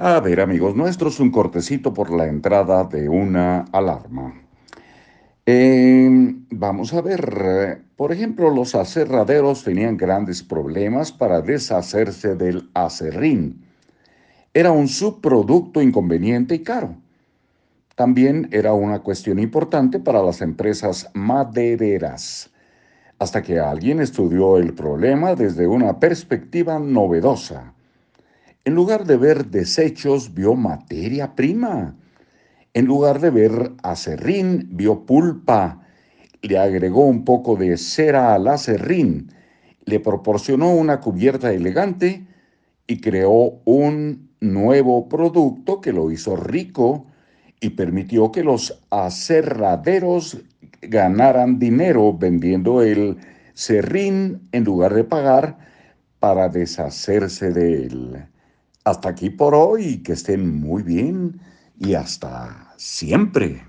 A ver, amigos nuestros, un cortecito por la entrada de una alarma. Eh, vamos a ver, por ejemplo, los aserraderos tenían grandes problemas para deshacerse del acerrín. Era un subproducto inconveniente y caro. También era una cuestión importante para las empresas madereras, hasta que alguien estudió el problema desde una perspectiva novedosa. En lugar de ver desechos, vio materia prima. En lugar de ver acerrín, vio pulpa. Le agregó un poco de cera al acerrín. Le proporcionó una cubierta elegante y creó un nuevo producto que lo hizo rico y permitió que los aserraderos ganaran dinero vendiendo el serrín en lugar de pagar para deshacerse de él. Hasta aquí por hoy, que estén muy bien y hasta siempre.